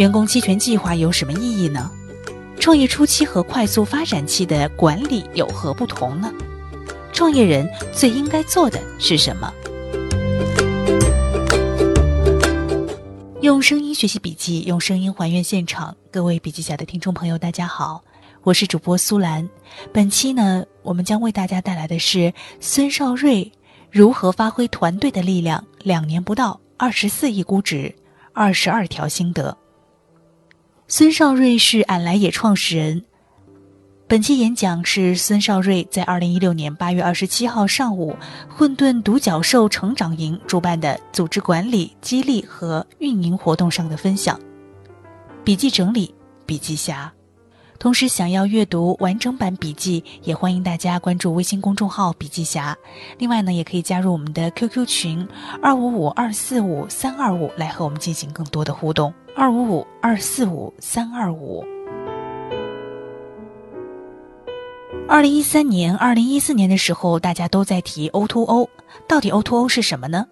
员工期权计划有什么意义呢？创业初期和快速发展期的管理有何不同呢？创业人最应该做的是什么？用声音学习笔记，用声音还原现场。各位笔记侠的听众朋友，大家好，我是主播苏兰。本期呢，我们将为大家带来的是孙少瑞如何发挥团队的力量，两年不到二十四亿估值，二十二条心得。孙少瑞是俺来也创始人。本期演讲是孙少瑞在二零一六年八月二十七号上午混沌独角兽成长营主办的组织管理、激励和运营活动上的分享。笔记整理，笔记侠。同时，想要阅读完整版笔记，也欢迎大家关注微信公众号“笔记侠”。另外呢，也可以加入我们的 QQ 群二五五二四五三二五，来和我们进行更多的互动。二五五二四五三二五。二零一三年、二零一四年的时候，大家都在提 O2O，到底 O2O 是什么呢？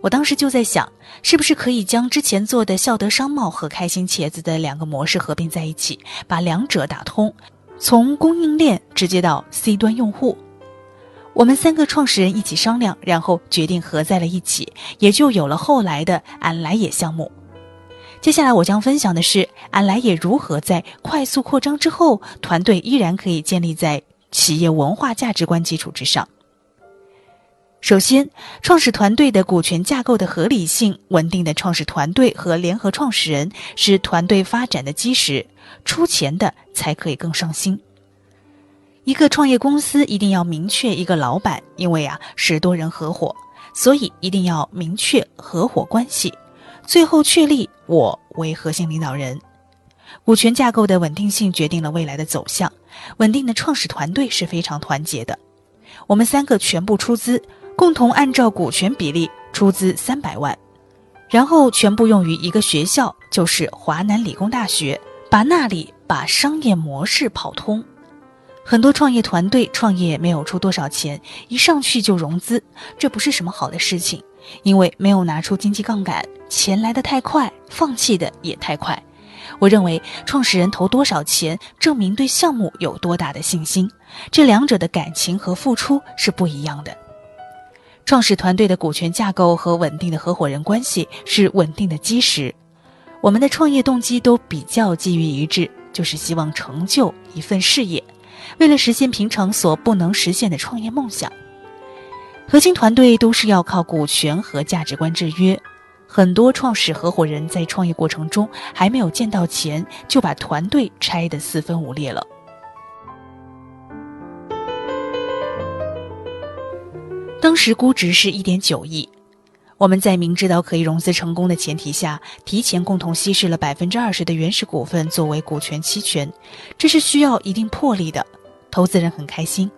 我当时就在想，是不是可以将之前做的孝德商贸和开心茄子的两个模式合并在一起，把两者打通，从供应链直接到 C 端用户。我们三个创始人一起商量，然后决定合在了一起，也就有了后来的俺来也项目。接下来我将分享的是俺来也如何在快速扩张之后，团队依然可以建立在企业文化价值观基础之上。首先，创始团队的股权架构的合理性、稳定的创始团队和联合创始人是团队发展的基石，出钱的才可以更上心。一个创业公司一定要明确一个老板，因为啊是多人合伙，所以一定要明确合伙关系。最后确立我为核心领导人，股权架构的稳定性决定了未来的走向。稳定的创始团队是非常团结的。我们三个全部出资，共同按照股权比例出资三百万，然后全部用于一个学校，就是华南理工大学，把那里把商业模式跑通。很多创业团队创业没有出多少钱，一上去就融资，这不是什么好的事情。因为没有拿出经济杠杆，钱来的太快，放弃的也太快。我认为创始人投多少钱，证明对项目有多大的信心，这两者的感情和付出是不一样的。创始团队的股权架构和稳定的合伙人关系是稳定的基石。我们的创业动机都比较基于一致，就是希望成就一份事业，为了实现平常所不能实现的创业梦想。核心团队都是要靠股权和价值观制约，很多创始合伙人在创业过程中还没有见到钱，就把团队拆得四分五裂了。当时估值是一点九亿，我们在明知道可以融资成功的前提下，提前共同稀释了百分之二十的原始股份作为股权期权，这是需要一定魄力的，投资人很开心。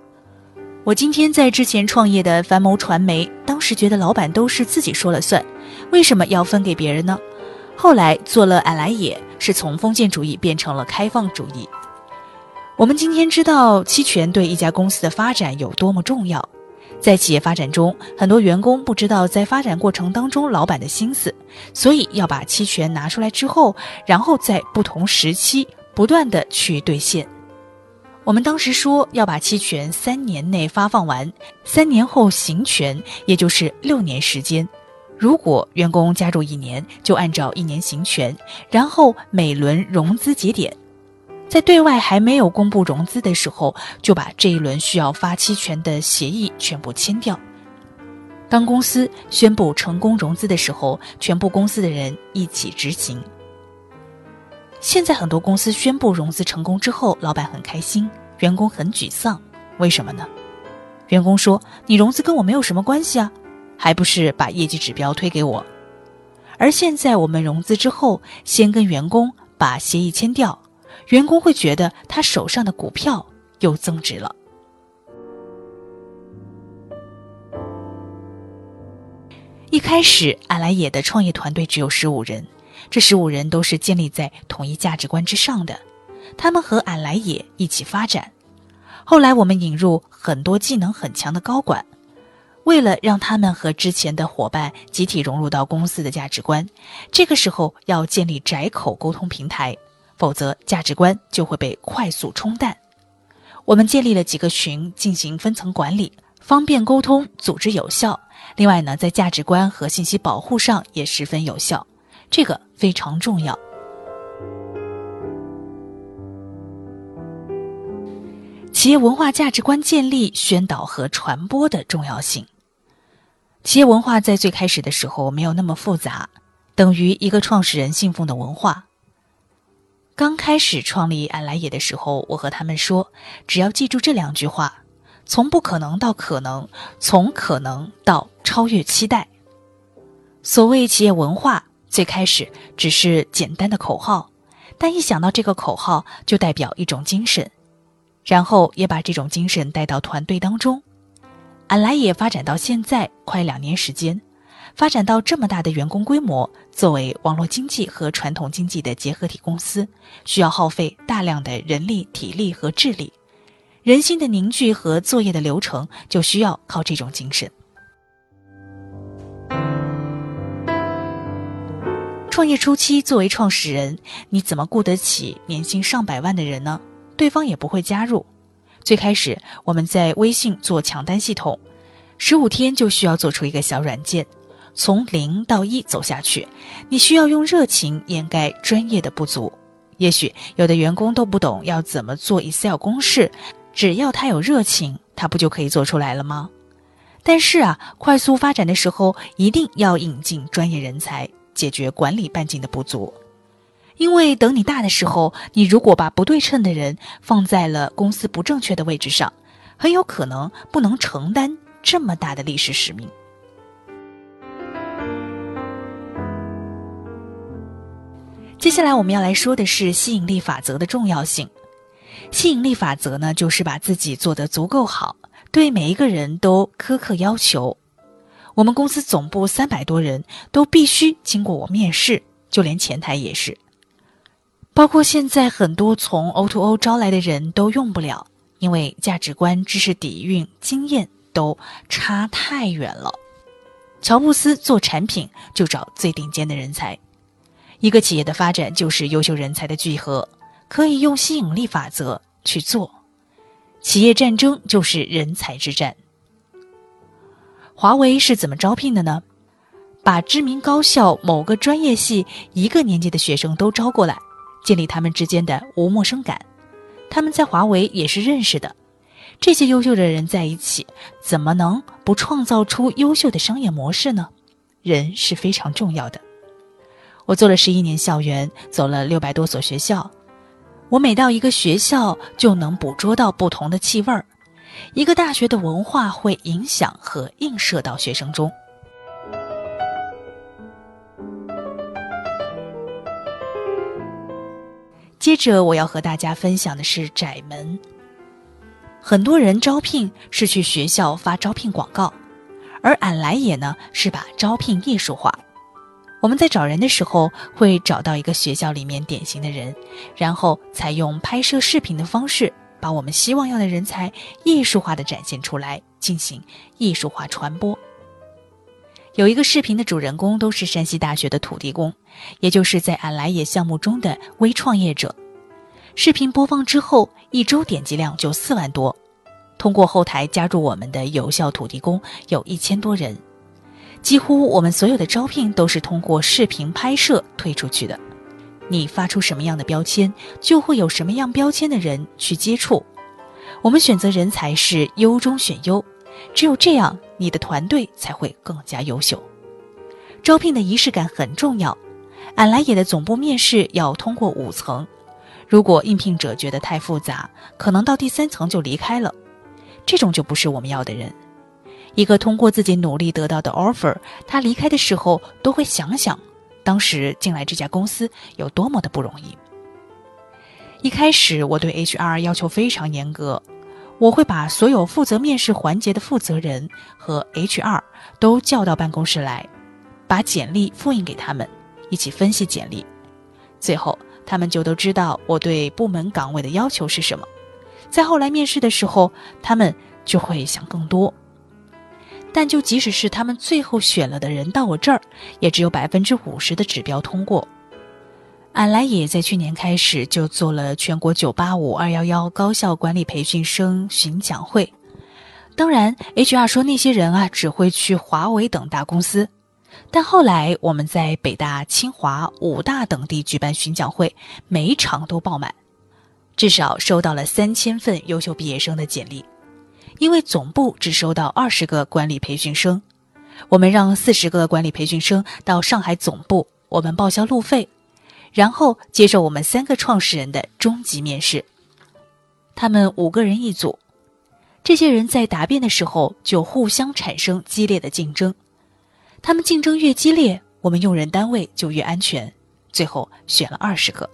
我今天在之前创业的樊谋传媒，当时觉得老板都是自己说了算，为什么要分给别人呢？后来做了俺来也，是从封建主义变成了开放主义。我们今天知道期权对一家公司的发展有多么重要，在企业发展中，很多员工不知道在发展过程当中老板的心思，所以要把期权拿出来之后，然后在不同时期不断的去兑现。我们当时说要把期权三年内发放完，三年后行权，也就是六年时间。如果员工加入一年，就按照一年行权，然后每轮融资节点，在对外还没有公布融资的时候，就把这一轮需要发期权的协议全部签掉。当公司宣布成功融资的时候，全部公司的人一起执行。现在很多公司宣布融资成功之后，老板很开心，员工很沮丧，为什么呢？员工说：“你融资跟我没有什么关系啊，还不是把业绩指标推给我。”而现在我们融资之后，先跟员工把协议签掉，员工会觉得他手上的股票又增值了。一开始，俺来也的创业团队只有十五人。这十五人都是建立在统一价值观之上的，他们和俺来也一起发展。后来我们引入很多技能很强的高管，为了让他们和之前的伙伴集体融入到公司的价值观，这个时候要建立窄口沟通平台，否则价值观就会被快速冲淡。我们建立了几个群进行分层管理，方便沟通，组织有效。另外呢，在价值观和信息保护上也十分有效，这个非常重要。企业文化价值观建立、宣导和传播的重要性。企业文化在最开始的时候没有那么复杂，等于一个创始人信奉的文化。刚开始创立安来也的时候，我和他们说，只要记住这两句话：从不可能到可能，从可能到超越期待。所谓企业文化，最开始只是简单的口号，但一想到这个口号，就代表一种精神。然后也把这种精神带到团队当中。俺来也发展到现在快两年时间，发展到这么大的员工规模，作为网络经济和传统经济的结合体公司，需要耗费大量的人力、体力和智力。人心的凝聚和作业的流程，就需要靠这种精神。创业初期，作为创始人，你怎么雇得起年薪上百万的人呢？对方也不会加入。最开始我们在微信做抢单系统，十五天就需要做出一个小软件，从零到一走下去，你需要用热情掩盖专业的不足。也许有的员工都不懂要怎么做 Excel 公式，只要他有热情，他不就可以做出来了吗？但是啊，快速发展的时候，一定要引进专业人才，解决管理半径的不足。因为等你大的时候，你如果把不对称的人放在了公司不正确的位置上，很有可能不能承担这么大的历史使命。接下来我们要来说的是吸引力法则的重要性。吸引力法则呢，就是把自己做得足够好，对每一个人都苛刻要求。我们公司总部三百多人都必须经过我面试，就连前台也是。包括现在很多从 O to O 招来的人都用不了，因为价值观、知识底蕴、经验都差太远了。乔布斯做产品就找最顶尖的人才，一个企业的发展就是优秀人才的聚合，可以用吸引力法则去做。企业战争就是人才之战。华为是怎么招聘的呢？把知名高校某个专业系一个年级的学生都招过来。建立他们之间的无陌生感，他们在华为也是认识的。这些优秀的人在一起，怎么能不创造出优秀的商业模式呢？人是非常重要的。我做了十一年校园，走了六百多所学校，我每到一个学校就能捕捉到不同的气味儿。一个大学的文化会影响和映射到学生中。接着我要和大家分享的是窄门。很多人招聘是去学校发招聘广告，而俺来也呢是把招聘艺术化。我们在找人的时候会找到一个学校里面典型的人，然后采用拍摄视频的方式，把我们希望要的人才艺术化的展现出来，进行艺术化传播。有一个视频的主人公都是山西大学的土地公，也就是在俺来也项目中的微创业者。视频播放之后，一周点击量就四万多。通过后台加入我们的有效土地公有一千多人。几乎我们所有的招聘都是通过视频拍摄推出去的。你发出什么样的标签，就会有什么样标签的人去接触。我们选择人才是优中选优。只有这样，你的团队才会更加优秀。招聘的仪式感很重要。俺来也的总部面试要通过五层，如果应聘者觉得太复杂，可能到第三层就离开了。这种就不是我们要的人。一个通过自己努力得到的 offer，他离开的时候都会想想，当时进来这家公司有多么的不容易。一开始我对 HR 要求非常严格。我会把所有负责面试环节的负责人和 HR 都叫到办公室来，把简历复印给他们，一起分析简历。最后，他们就都知道我对部门岗位的要求是什么。在后来面试的时候，他们就会想更多。但就即使是他们最后选了的人到我这儿，也只有百分之五十的指标通过。俺来也在去年开始就做了全国九八五二幺幺高校管理培训生巡讲会。当然，HR 说那些人啊只会去华为等大公司，但后来我们在北大、清华、武大等地举办巡讲会，每一场都爆满，至少收到了三千份优秀毕业生的简历。因为总部只收到二十个管理培训生，我们让四十个管理培训生到上海总部，我们报销路费，然后接受我们三个创始人的终极面试。他们五个人一组，这些人在答辩的时候就互相产生激烈的竞争，他们竞争越激烈，我们用人单位就越安全。最后选了二十个。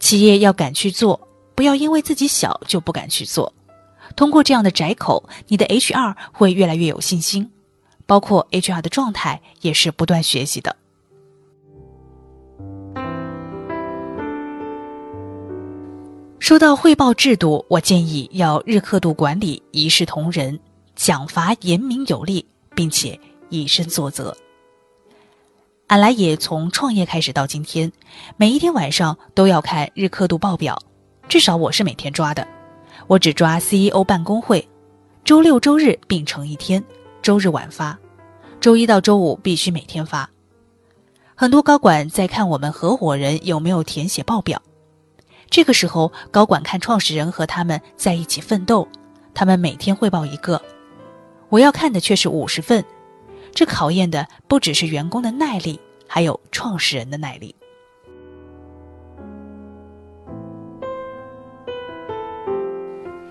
企业要敢去做，不要因为自己小就不敢去做。通过这样的窄口，你的 HR 会越来越有信心，包括 HR 的状态也是不断学习的。说到汇报制度，我建议要日刻度管理，一视同仁，奖罚严明有力，并且以身作则。俺来也从创业开始到今天，每一天晚上都要看日刻度报表，至少我是每天抓的。我只抓 CEO 办公会，周六周日并成一天，周日晚发，周一到周五必须每天发。很多高管在看我们合伙人有没有填写报表，这个时候高管看创始人和他们在一起奋斗，他们每天汇报一个，我要看的却是五十份，这考验的不只是员工的耐力，还有创始人的耐力。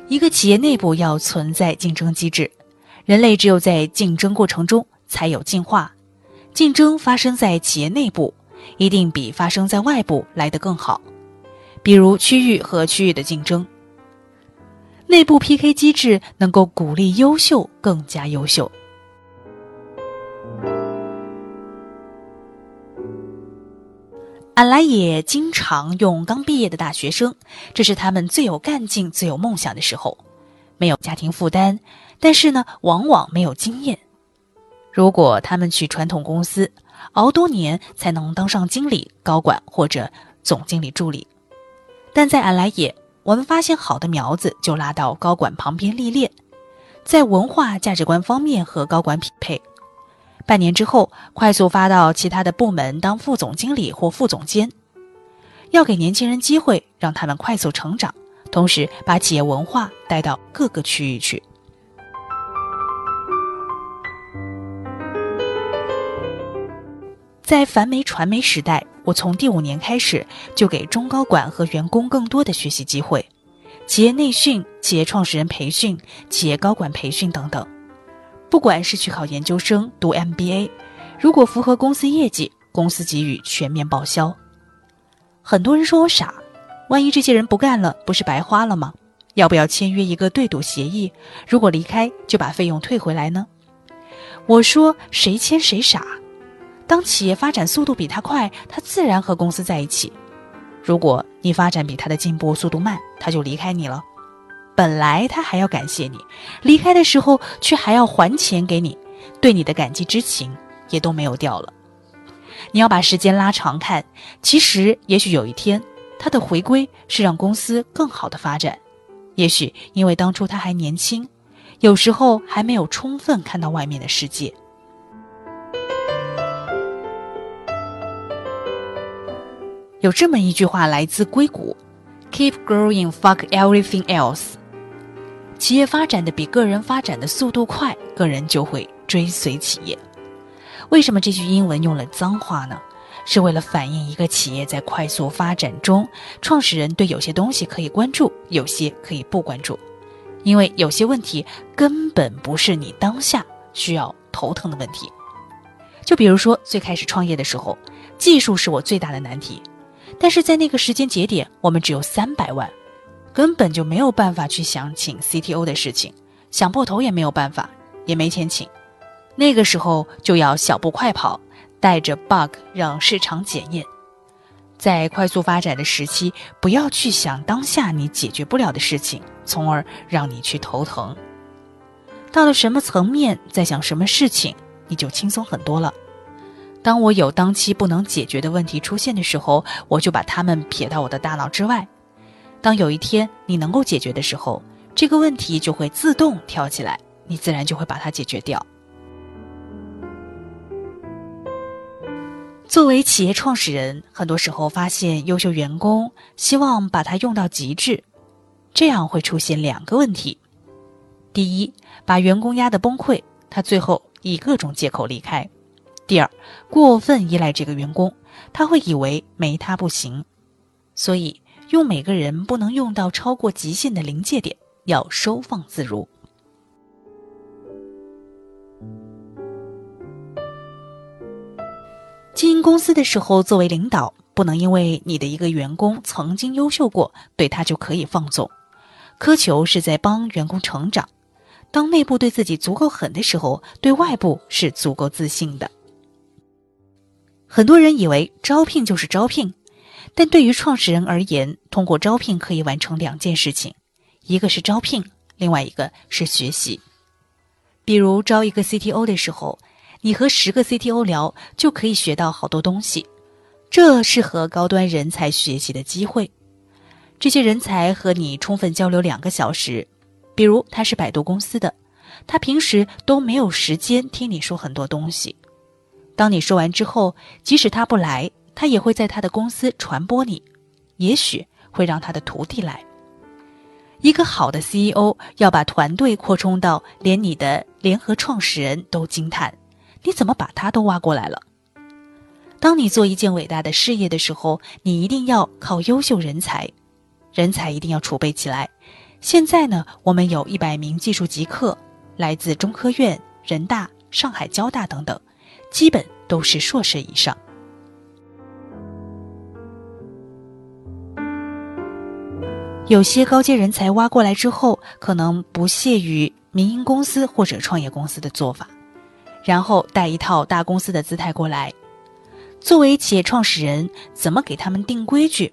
一个企业内部要存在竞争机制，人类只有在竞争过程中才有进化。竞争发生在企业内部，一定比发生在外部来得更好。比如区域和区域的竞争，内部 PK 机制能够鼓励优秀更加优秀。俺来也经常用刚毕业的大学生，这是他们最有干劲、最有梦想的时候，没有家庭负担，但是呢，往往没有经验。如果他们去传统公司，熬多年才能当上经理、高管或者总经理助理，但在俺来也，我们发现好的苗子就拉到高管旁边历练，在文化价值观方面和高管匹配。半年之后，快速发到其他的部门当副总经理或副总监，要给年轻人机会，让他们快速成长，同时把企业文化带到各个区域去。在樊媒传媒时代，我从第五年开始就给中高管和员工更多的学习机会，企业内训、企业创始人培训、企业高管培训等等。不管是去考研究生、读 MBA，如果符合公司业绩，公司给予全面报销。很多人说我傻，万一这些人不干了，不是白花了吗？要不要签约一个对赌协议？如果离开，就把费用退回来呢？我说谁签谁傻。当企业发展速度比他快，他自然和公司在一起；如果你发展比他的进步速度慢，他就离开你了。本来他还要感谢你，离开的时候却还要还钱给你，对你的感激之情也都没有掉了。你要把时间拉长看，其实也许有一天他的回归是让公司更好的发展，也许因为当初他还年轻，有时候还没有充分看到外面的世界。有这么一句话来自硅谷：“Keep growing, fuck everything else。”企业发展的比个人发展的速度快，个人就会追随企业。为什么这句英文用了脏话呢？是为了反映一个企业在快速发展中，创始人对有些东西可以关注，有些可以不关注。因为有些问题根本不是你当下需要头疼的问题。就比如说最开始创业的时候，技术是我最大的难题，但是在那个时间节点，我们只有三百万。根本就没有办法去想请 CTO 的事情，想破头也没有办法，也没钱请。那个时候就要小步快跑，带着 bug 让市场检验。在快速发展的时期，不要去想当下你解决不了的事情，从而让你去头疼。到了什么层面，在想什么事情，你就轻松很多了。当我有当期不能解决的问题出现的时候，我就把它们撇到我的大脑之外。当有一天你能够解决的时候，这个问题就会自动跳起来，你自然就会把它解决掉。作为企业创始人，很多时候发现优秀员工，希望把它用到极致，这样会出现两个问题：第一，把员工压得崩溃，他最后以各种借口离开；第二，过分依赖这个员工，他会以为没他不行。所以，用每个人不能用到超过极限的临界点，要收放自如。经营公司的时候，作为领导，不能因为你的一个员工曾经优秀过，对他就可以放纵。苛求是在帮员工成长。当内部对自己足够狠的时候，对外部是足够自信的。很多人以为招聘就是招聘，但对于创始人而言，通过招聘可以完成两件事情：一个是招聘，另外一个是学习。比如招一个 CTO 的时候。你和十个 CTO 聊，就可以学到好多东西，这是和高端人才学习的机会。这些人才和你充分交流两个小时，比如他是百度公司的，他平时都没有时间听你说很多东西。当你说完之后，即使他不来，他也会在他的公司传播你，也许会让他的徒弟来。一个好的 CEO 要把团队扩充到连你的联合创始人都惊叹。你怎么把他都挖过来了？当你做一件伟大的事业的时候，你一定要靠优秀人才，人才一定要储备起来。现在呢，我们有一百名技术极客，来自中科院、人大、上海交大等等，基本都是硕士以上。有些高阶人才挖过来之后，可能不屑于民营公司或者创业公司的做法。然后带一套大公司的姿态过来，作为企业创始人，怎么给他们定规矩？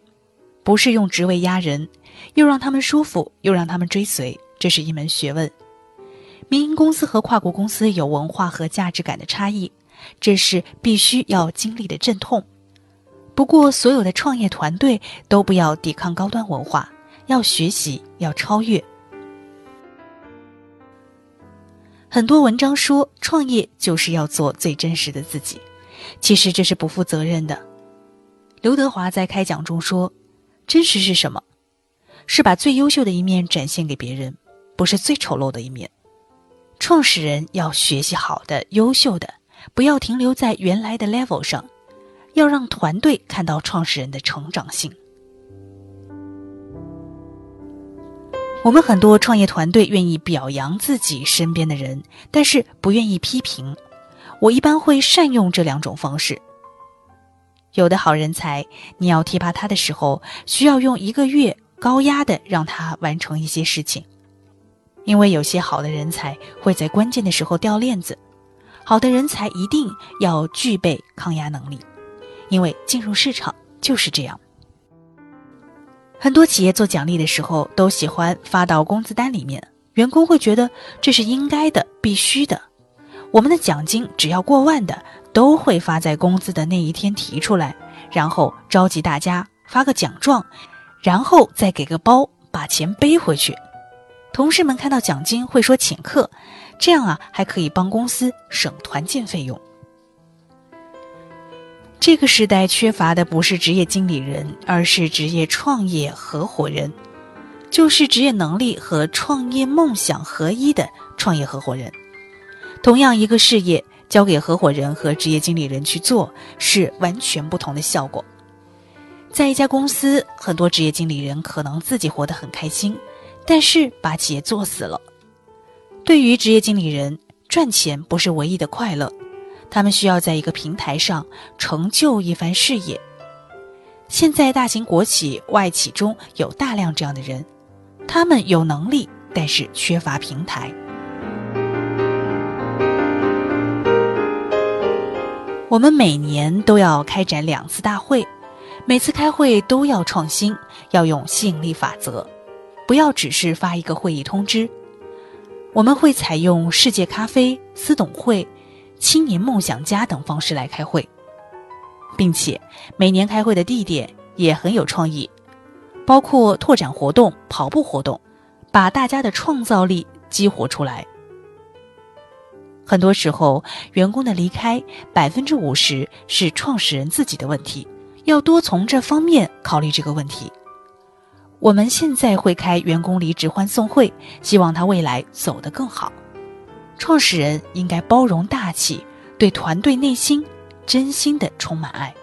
不是用职位压人，又让他们舒服，又让他们追随，这是一门学问。民营公司和跨国公司有文化和价值感的差异，这是必须要经历的阵痛。不过，所有的创业团队都不要抵抗高端文化，要学习，要超越。很多文章说创业就是要做最真实的自己，其实这是不负责任的。刘德华在开讲中说：“真实是什么？是把最优秀的一面展现给别人，不是最丑陋的一面。”创始人要学习好的、优秀的，不要停留在原来的 level 上，要让团队看到创始人的成长性。我们很多创业团队愿意表扬自己身边的人，但是不愿意批评。我一般会善用这两种方式。有的好人才，你要提拔他的时候，需要用一个月高压的让他完成一些事情，因为有些好的人才会在关键的时候掉链子。好的人才一定要具备抗压能力，因为进入市场就是这样。很多企业做奖励的时候，都喜欢发到工资单里面，员工会觉得这是应该的、必须的。我们的奖金只要过万的，都会发在工资的那一天提出来，然后召集大家发个奖状，然后再给个包把钱背回去。同事们看到奖金会说请客，这样啊还可以帮公司省团建费用。这个时代缺乏的不是职业经理人，而是职业创业合伙人，就是职业能力和创业梦想合一的创业合伙人。同样一个事业，交给合伙人和职业经理人去做，是完全不同的效果。在一家公司，很多职业经理人可能自己活得很开心，但是把企业做死了。对于职业经理人，赚钱不是唯一的快乐。他们需要在一个平台上成就一番事业。现在，大型国企、外企中有大量这样的人，他们有能力，但是缺乏平台。我们每年都要开展两次大会，每次开会都要创新，要用吸引力法则，不要只是发一个会议通知。我们会采用世界咖啡、私董会、青年梦想家等方式来开会，并且每年开会的地点也很有创意，包括拓展活动、跑步活动，把大家的创造力激活出来。很多时候，员工的离开百分之五十是创始人自己的问题，要多从这方面考虑这个问题。我们现在会开员工离职欢送会，希望他未来走得更好。创始人应该包容大气，对团队内心真心的充满爱。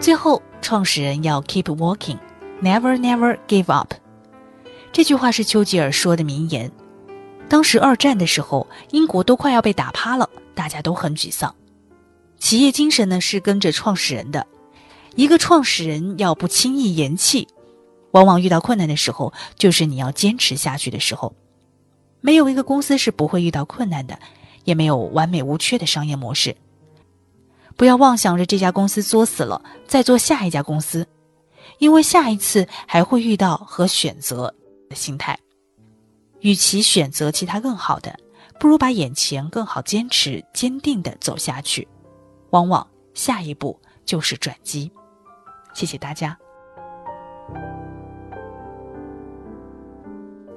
最后，创始人要 keep working，never never give up。这句话是丘吉尔说的名言。当时二战的时候，英国都快要被打趴了，大家都很沮丧。企业精神呢是跟着创始人的。一个创始人要不轻易言弃，往往遇到困难的时候，就是你要坚持下去的时候。没有一个公司是不会遇到困难的，也没有完美无缺的商业模式。不要妄想着这家公司作死了，再做下一家公司，因为下一次还会遇到和选择的心态。与其选择其他更好的，不如把眼前更好坚持坚定的走下去，往往下一步就是转机。谢谢大家。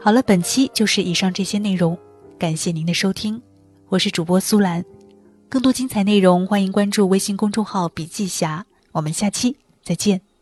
好了，本期就是以上这些内容，感谢您的收听，我是主播苏兰。更多精彩内容，欢迎关注微信公众号“笔记侠”。我们下期再见。